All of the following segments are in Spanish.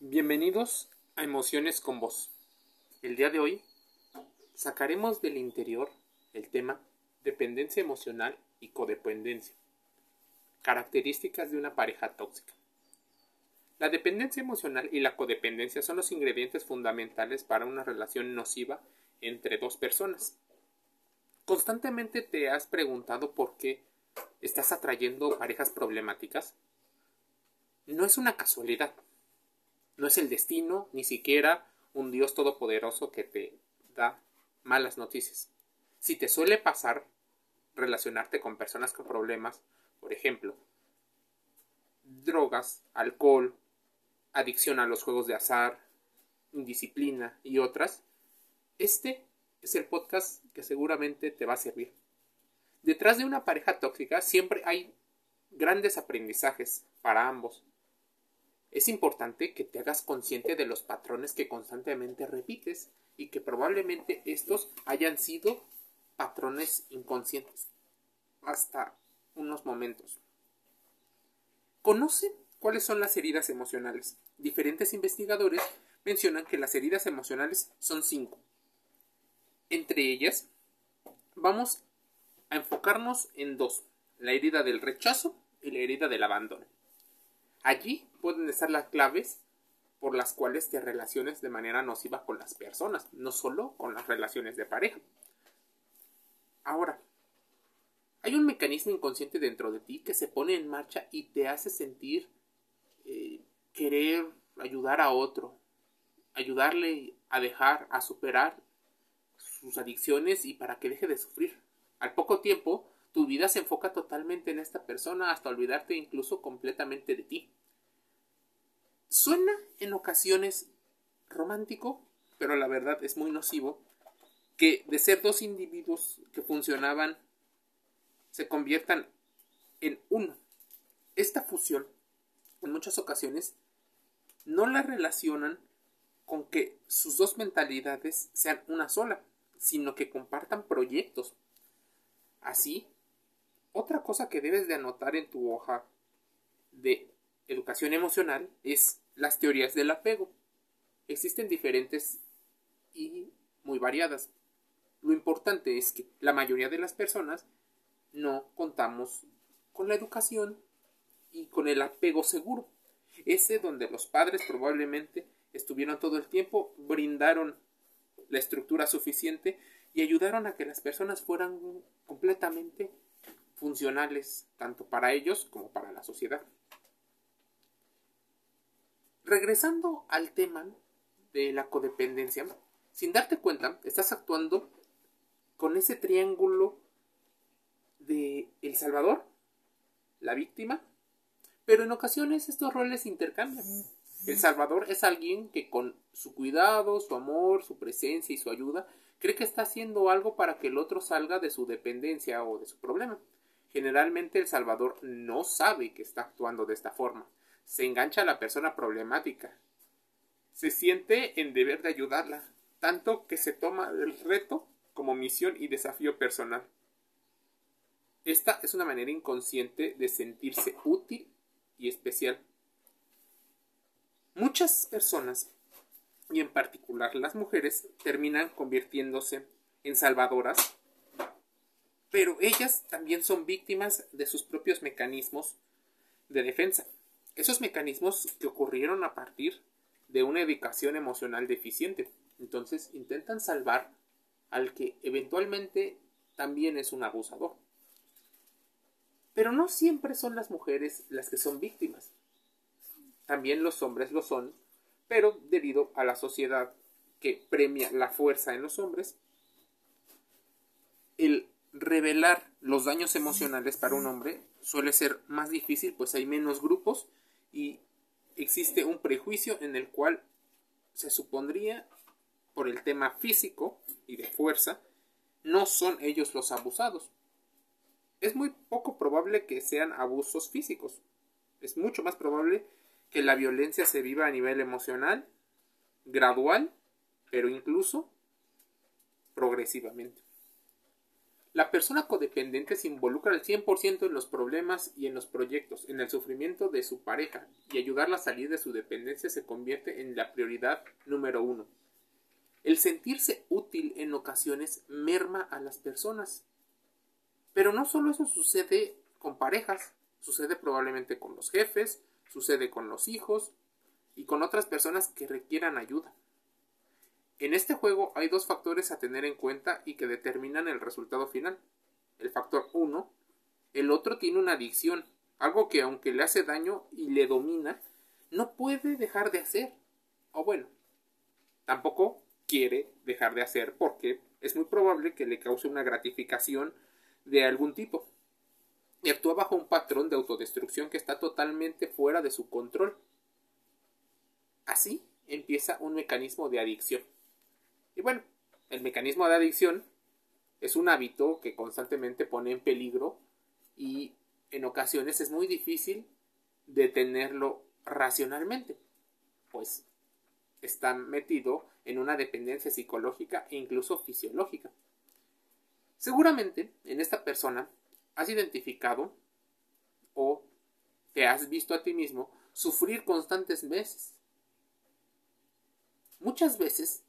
Bienvenidos a Emociones con Vos. El día de hoy sacaremos del interior el tema dependencia emocional y codependencia. Características de una pareja tóxica. La dependencia emocional y la codependencia son los ingredientes fundamentales para una relación nociva entre dos personas. ¿Constantemente te has preguntado por qué estás atrayendo parejas problemáticas? No es una casualidad no es el destino, ni siquiera un Dios todopoderoso que te da malas noticias. Si te suele pasar relacionarte con personas con problemas, por ejemplo, drogas, alcohol, adicción a los juegos de azar, indisciplina y otras, este es el podcast que seguramente te va a servir. Detrás de una pareja tóxica siempre hay grandes aprendizajes para ambos es importante que te hagas consciente de los patrones que constantemente repites y que probablemente estos hayan sido patrones inconscientes hasta unos momentos. ¿Conocen cuáles son las heridas emocionales? Diferentes investigadores mencionan que las heridas emocionales son cinco. Entre ellas, vamos a enfocarnos en dos, la herida del rechazo y la herida del abandono. Allí pueden estar las claves por las cuales te relaciones de manera nociva con las personas, no solo con las relaciones de pareja. Ahora, hay un mecanismo inconsciente dentro de ti que se pone en marcha y te hace sentir eh, querer ayudar a otro, ayudarle a dejar, a superar sus adicciones y para que deje de sufrir. Al poco tiempo, tu vida se enfoca totalmente en esta persona hasta olvidarte incluso completamente de ti. Suena en ocasiones romántico, pero la verdad es muy nocivo que de ser dos individuos que funcionaban se conviertan en uno. Esta fusión, en muchas ocasiones, no la relacionan con que sus dos mentalidades sean una sola, sino que compartan proyectos. Así, otra cosa que debes de anotar en tu hoja de educación emocional es las teorías del apego. Existen diferentes y muy variadas. Lo importante es que la mayoría de las personas no contamos con la educación y con el apego seguro. Ese donde los padres probablemente estuvieron todo el tiempo, brindaron la estructura suficiente y ayudaron a que las personas fueran completamente funcionales tanto para ellos como para la sociedad. Regresando al tema de la codependencia, sin darte cuenta, estás actuando con ese triángulo de El Salvador, la víctima, pero en ocasiones estos roles intercambian. El Salvador es alguien que con su cuidado, su amor, su presencia y su ayuda cree que está haciendo algo para que el otro salga de su dependencia o de su problema. Generalmente el Salvador no sabe que está actuando de esta forma se engancha a la persona problemática. Se siente en deber de ayudarla, tanto que se toma el reto como misión y desafío personal. Esta es una manera inconsciente de sentirse útil y especial. Muchas personas, y en particular las mujeres, terminan convirtiéndose en salvadoras, pero ellas también son víctimas de sus propios mecanismos de defensa. Esos mecanismos que ocurrieron a partir de una educación emocional deficiente. Entonces intentan salvar al que eventualmente también es un abusador. Pero no siempre son las mujeres las que son víctimas. También los hombres lo son, pero debido a la sociedad que premia la fuerza en los hombres, el revelar los daños emocionales para un hombre suele ser más difícil, pues hay menos grupos y existe un prejuicio en el cual se supondría por el tema físico y de fuerza no son ellos los abusados. Es muy poco probable que sean abusos físicos. Es mucho más probable que la violencia se viva a nivel emocional, gradual, pero incluso progresivamente. La persona codependiente se involucra al 100% en los problemas y en los proyectos, en el sufrimiento de su pareja, y ayudarla a salir de su dependencia se convierte en la prioridad número uno. El sentirse útil en ocasiones merma a las personas. Pero no solo eso sucede con parejas, sucede probablemente con los jefes, sucede con los hijos y con otras personas que requieran ayuda. En este juego hay dos factores a tener en cuenta y que determinan el resultado final. El factor 1, el otro tiene una adicción, algo que aunque le hace daño y le domina, no puede dejar de hacer. O bueno, tampoco quiere dejar de hacer porque es muy probable que le cause una gratificación de algún tipo. Y actúa bajo un patrón de autodestrucción que está totalmente fuera de su control. Así empieza un mecanismo de adicción. Y bueno, el mecanismo de adicción es un hábito que constantemente pone en peligro y en ocasiones es muy difícil detenerlo racionalmente, pues está metido en una dependencia psicológica e incluso fisiológica. Seguramente en esta persona has identificado o te has visto a ti mismo sufrir constantes veces. Muchas veces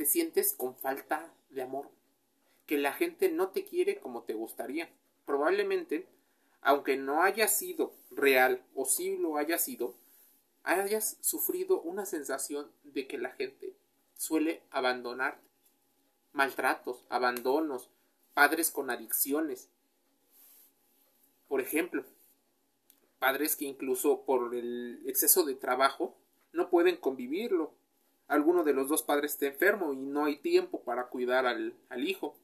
te sientes con falta de amor, que la gente no te quiere como te gustaría. Probablemente, aunque no haya sido real o sí lo haya sido, hayas sufrido una sensación de que la gente suele abandonar maltratos, abandonos, padres con adicciones. Por ejemplo, padres que incluso por el exceso de trabajo no pueden convivirlo alguno de los dos padres está enfermo y no hay tiempo para cuidar al, hijo.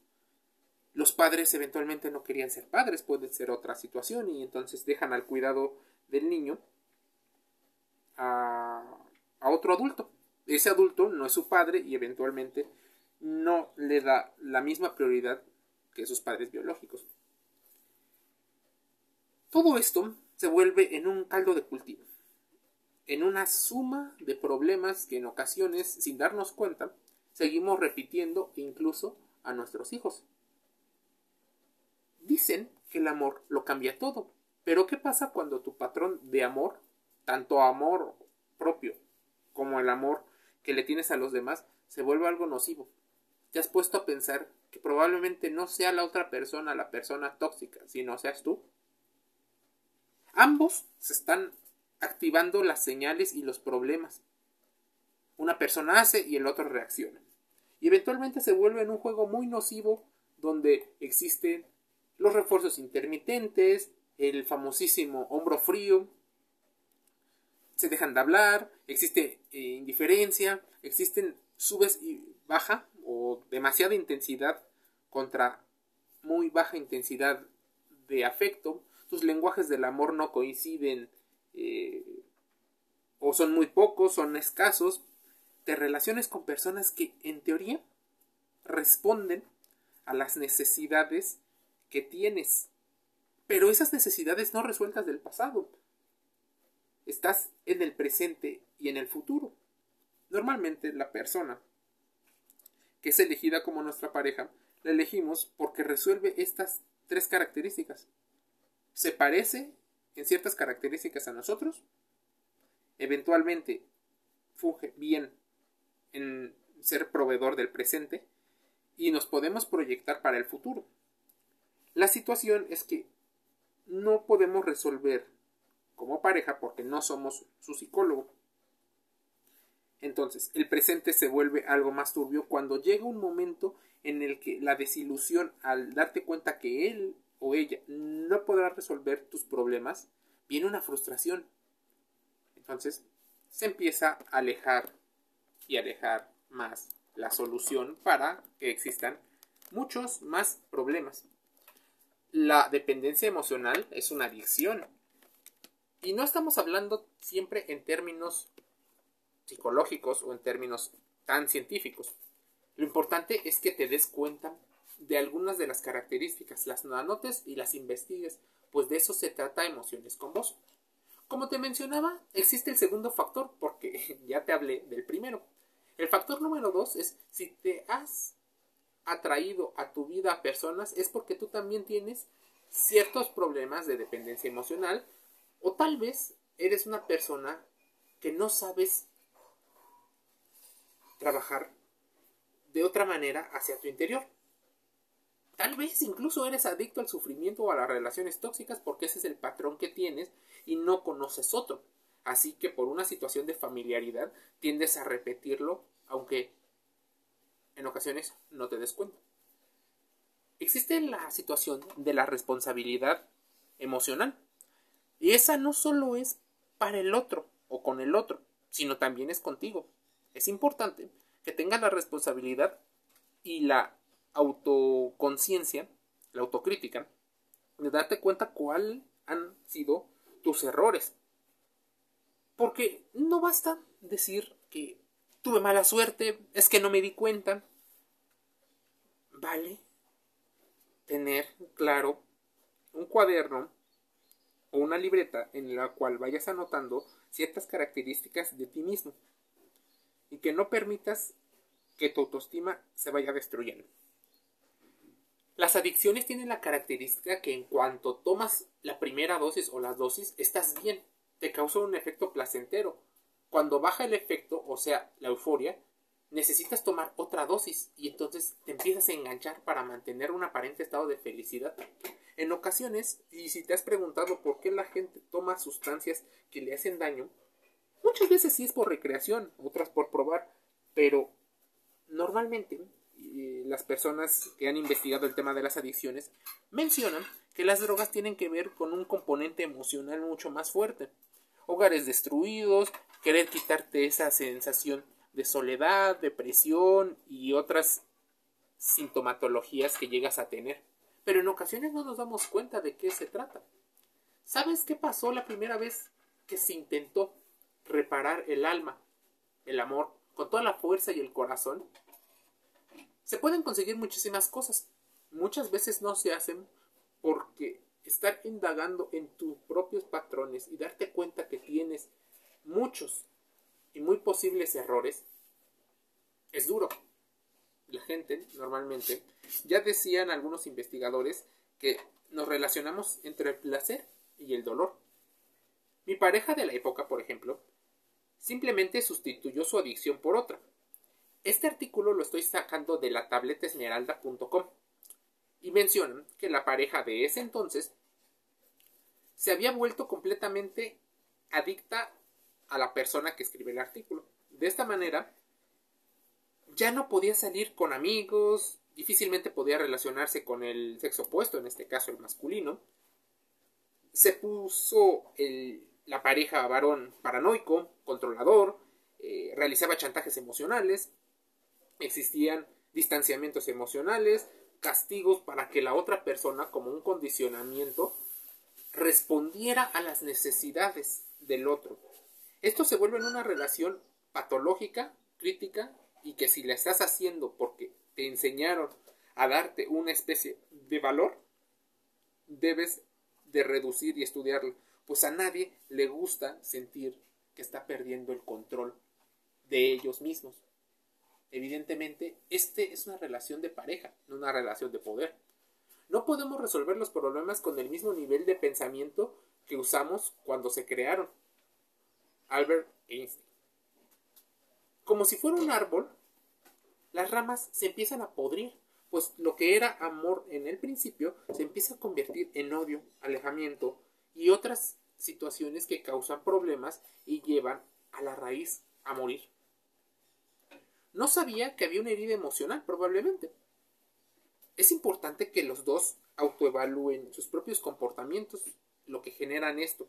Los padres eventualmente no querían ser padres, puede ser otra situación, y entonces dejan al cuidado del niño a, a otro adulto. Ese adulto no es su padre y eventualmente no le da la misma prioridad que sus padres biológicos. Todo esto se vuelve en un caldo de cultivo en una suma de problemas que en ocasiones, sin darnos cuenta, seguimos repitiendo incluso a nuestros hijos. Dicen que el amor lo cambia todo, pero ¿qué pasa cuando tu patrón de amor, tanto amor propio como el amor que le tienes a los demás, se vuelve algo nocivo? ¿Te has puesto a pensar que probablemente no sea la otra persona la persona tóxica, sino seas tú? Ambos se están activando las señales y los problemas. Una persona hace y el otro reacciona. Y eventualmente se vuelve en un juego muy nocivo donde existen los refuerzos intermitentes, el famosísimo hombro frío, se dejan de hablar, existe eh, indiferencia, existen subes y baja o demasiada intensidad contra muy baja intensidad de afecto, tus lenguajes del amor no coinciden eh, o son muy pocos, son escasos, te relaciones con personas que en teoría responden a las necesidades que tienes, pero esas necesidades no resueltas del pasado. Estás en el presente y en el futuro. Normalmente la persona que es elegida como nuestra pareja, la elegimos porque resuelve estas tres características. Se parece en ciertas características a nosotros, eventualmente funge bien en ser proveedor del presente y nos podemos proyectar para el futuro. La situación es que no podemos resolver como pareja porque no somos su psicólogo. Entonces, el presente se vuelve algo más turbio cuando llega un momento en el que la desilusión al darte cuenta que él o ella no podrá resolver tus problemas, viene una frustración. Entonces se empieza a alejar y alejar más la solución para que existan muchos más problemas. La dependencia emocional es una adicción. Y no estamos hablando siempre en términos psicológicos o en términos tan científicos. Lo importante es que te des cuenta de algunas de las características, las anotes y las investigues, pues de eso se trata emociones con vos. Como te mencionaba, existe el segundo factor, porque ya te hablé del primero. El factor número dos es si te has atraído a tu vida a personas es porque tú también tienes ciertos problemas de dependencia emocional o tal vez eres una persona que no sabes trabajar de otra manera hacia tu interior. Tal vez incluso eres adicto al sufrimiento o a las relaciones tóxicas porque ese es el patrón que tienes y no conoces otro. Así que por una situación de familiaridad tiendes a repetirlo aunque en ocasiones no te des cuenta. Existe la situación de la responsabilidad emocional. Y esa no solo es para el otro o con el otro, sino también es contigo. Es importante que tengas la responsabilidad y la autoconciencia, la autocrítica, de darte cuenta cuáles han sido tus errores. Porque no basta decir que tuve mala suerte, es que no me di cuenta. Vale tener claro un cuaderno o una libreta en la cual vayas anotando ciertas características de ti mismo y que no permitas que tu autoestima se vaya destruyendo. Las adicciones tienen la característica que en cuanto tomas la primera dosis o las dosis, estás bien, te causa un efecto placentero. Cuando baja el efecto, o sea, la euforia, necesitas tomar otra dosis y entonces te empiezas a enganchar para mantener un aparente estado de felicidad. En ocasiones, y si te has preguntado por qué la gente toma sustancias que le hacen daño, muchas veces sí es por recreación, otras por probar, pero normalmente las personas que han investigado el tema de las adicciones mencionan que las drogas tienen que ver con un componente emocional mucho más fuerte. Hogares destruidos, querer quitarte esa sensación de soledad, depresión y otras sintomatologías que llegas a tener. Pero en ocasiones no nos damos cuenta de qué se trata. ¿Sabes qué pasó la primera vez que se intentó reparar el alma, el amor, con toda la fuerza y el corazón? Se pueden conseguir muchísimas cosas. Muchas veces no se hacen porque estar indagando en tus propios patrones y darte cuenta que tienes muchos y muy posibles errores es duro. La gente normalmente, ya decían algunos investigadores que nos relacionamos entre el placer y el dolor. Mi pareja de la época, por ejemplo, simplemente sustituyó su adicción por otra. Este artículo lo estoy sacando de la tabletesmeralda.com y mencionan que la pareja de ese entonces se había vuelto completamente adicta a la persona que escribe el artículo. De esta manera, ya no podía salir con amigos, difícilmente podía relacionarse con el sexo opuesto, en este caso el masculino. Se puso la pareja varón paranoico, controlador, eh, realizaba chantajes emocionales, existían distanciamientos emocionales, castigos para que la otra persona, como un condicionamiento, respondiera a las necesidades del otro. Esto se vuelve en una relación patológica, crítica, y que si la estás haciendo porque te enseñaron a darte una especie de valor, debes de reducir y estudiarlo, pues a nadie le gusta sentir que está perdiendo el control de ellos mismos. Evidentemente, este es una relación de pareja, no una relación de poder. No podemos resolver los problemas con el mismo nivel de pensamiento que usamos cuando se crearon. Albert Einstein. Como si fuera un árbol, las ramas se empiezan a podrir, pues lo que era amor en el principio se empieza a convertir en odio, alejamiento y otras situaciones que causan problemas y llevan a la raíz a morir. No sabía que había una herida emocional, probablemente. Es importante que los dos autoevalúen sus propios comportamientos, lo que generan esto.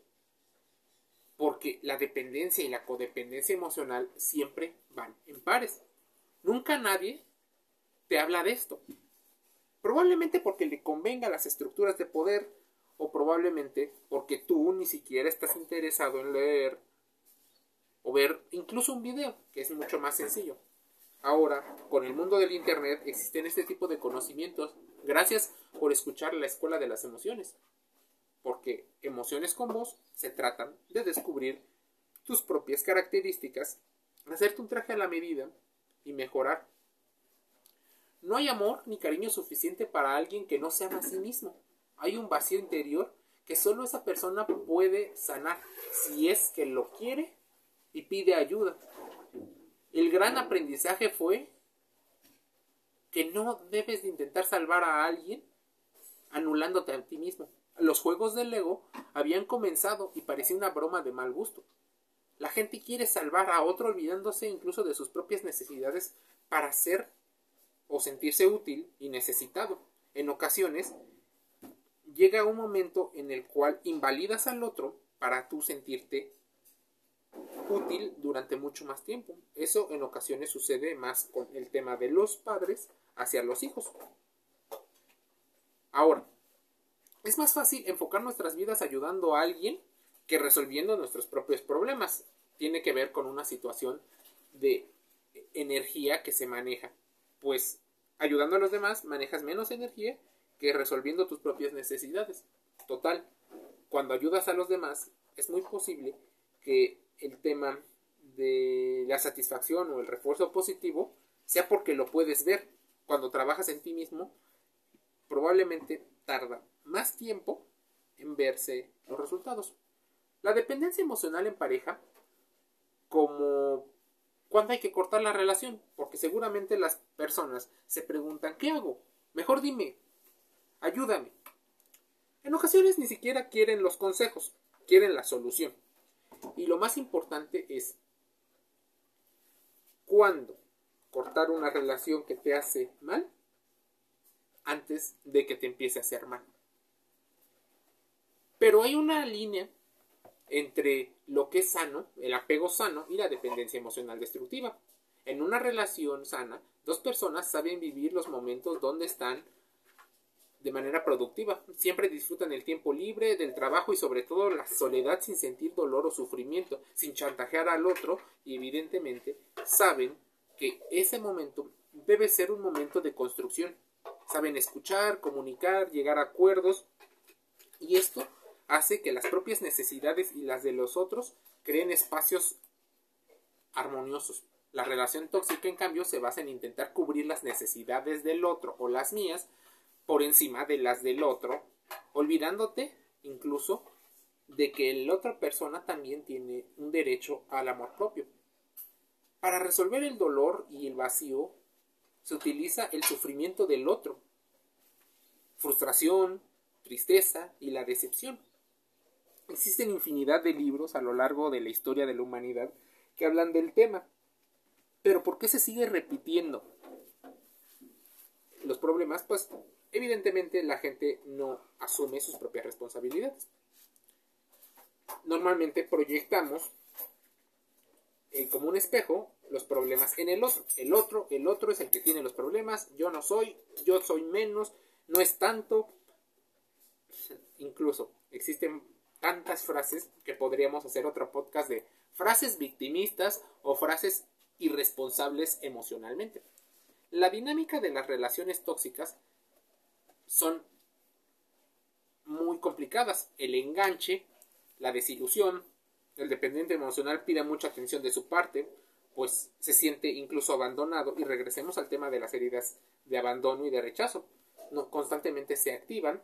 Porque la dependencia y la codependencia emocional siempre van en pares. Nunca nadie te habla de esto. Probablemente porque le convenga a las estructuras de poder o probablemente porque tú ni siquiera estás interesado en leer o ver incluso un video, que es mucho más sencillo. Ahora, con el mundo del Internet existen este tipo de conocimientos. Gracias por escuchar la Escuela de las Emociones. Porque emociones con vos se tratan de descubrir tus propias características, hacerte un traje a la medida y mejorar. No hay amor ni cariño suficiente para alguien que no se ama a sí mismo. Hay un vacío interior que solo esa persona puede sanar si es que lo quiere y pide ayuda. El gran aprendizaje fue que no debes de intentar salvar a alguien anulándote a ti mismo. Los juegos del Lego habían comenzado y parecía una broma de mal gusto. La gente quiere salvar a otro olvidándose incluso de sus propias necesidades para ser o sentirse útil y necesitado. En ocasiones llega un momento en el cual invalidas al otro para tú sentirte útil durante mucho más tiempo. Eso en ocasiones sucede más con el tema de los padres hacia los hijos. Ahora, es más fácil enfocar nuestras vidas ayudando a alguien que resolviendo nuestros propios problemas. Tiene que ver con una situación de energía que se maneja. Pues ayudando a los demás manejas menos energía que resolviendo tus propias necesidades. Total, cuando ayudas a los demás es muy posible que el tema de la satisfacción o el refuerzo positivo sea porque lo puedes ver. Cuando trabajas en ti mismo, probablemente tarda más tiempo en verse los resultados. La dependencia emocional en pareja, como cuando hay que cortar la relación, porque seguramente las personas se preguntan, ¿qué hago? Mejor dime, ayúdame. En ocasiones ni siquiera quieren los consejos, quieren la solución. Y lo más importante es cuándo cortar una relación que te hace mal antes de que te empiece a hacer mal. Pero hay una línea entre lo que es sano, el apego sano y la dependencia emocional destructiva. En una relación sana, dos personas saben vivir los momentos donde están de manera productiva. Siempre disfrutan el tiempo libre, del trabajo y sobre todo la soledad sin sentir dolor o sufrimiento, sin chantajear al otro y evidentemente saben que ese momento debe ser un momento de construcción. Saben escuchar, comunicar, llegar a acuerdos y esto hace que las propias necesidades y las de los otros creen espacios armoniosos. La relación tóxica, en cambio, se basa en intentar cubrir las necesidades del otro o las mías por encima de las del otro, olvidándote incluso de que la otra persona también tiene un derecho al amor propio. Para resolver el dolor y el vacío se utiliza el sufrimiento del otro, frustración, tristeza y la decepción. Existen infinidad de libros a lo largo de la historia de la humanidad que hablan del tema. Pero ¿por qué se sigue repitiendo? Los problemas, pues evidentemente la gente no asume sus propias responsabilidades. Normalmente proyectamos eh, como un espejo los problemas en el otro. El otro, el otro es el que tiene los problemas, yo no soy, yo soy menos, no es tanto. Incluso existen tantas frases que podríamos hacer otro podcast de frases victimistas o frases irresponsables emocionalmente. La dinámica de las relaciones tóxicas son muy complicadas. El enganche, la desilusión, el dependiente emocional pide mucha atención de su parte, pues se siente incluso abandonado. Y regresemos al tema de las heridas de abandono y de rechazo. No, constantemente se activan.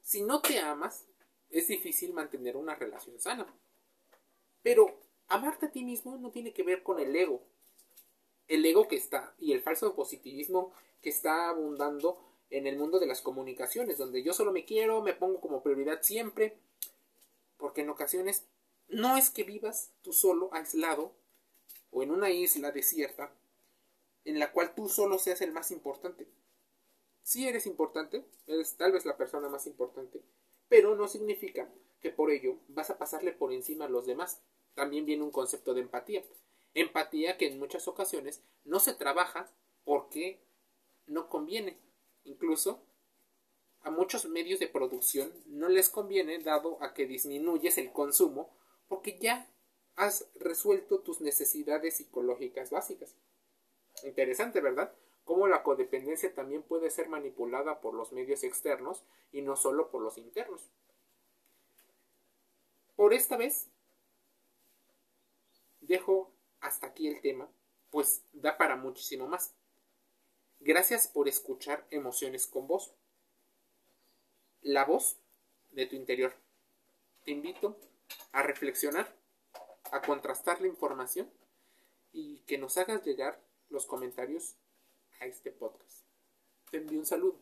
Si no te amas, es difícil mantener una relación sana. Pero amarte a ti mismo no tiene que ver con el ego. El ego que está y el falso positivismo que está abundando en el mundo de las comunicaciones, donde yo solo me quiero, me pongo como prioridad siempre, porque en ocasiones no es que vivas tú solo, aislado, o en una isla desierta, en la cual tú solo seas el más importante. Si eres importante, eres tal vez la persona más importante, pero no significa que por ello vas a pasarle por encima a los demás. También viene un concepto de empatía. Empatía que en muchas ocasiones no se trabaja porque no conviene. Incluso a muchos medios de producción no les conviene dado a que disminuyes el consumo porque ya has resuelto tus necesidades psicológicas básicas. Interesante, ¿verdad? Cómo la codependencia también puede ser manipulada por los medios externos y no solo por los internos. Por esta vez dejo hasta aquí el tema, pues da para muchísimo más. Gracias por escuchar Emociones con Voz. La voz de tu interior. Te invito a reflexionar, a contrastar la información y que nos hagas llegar los comentarios a este podcast. Te envío un saludo.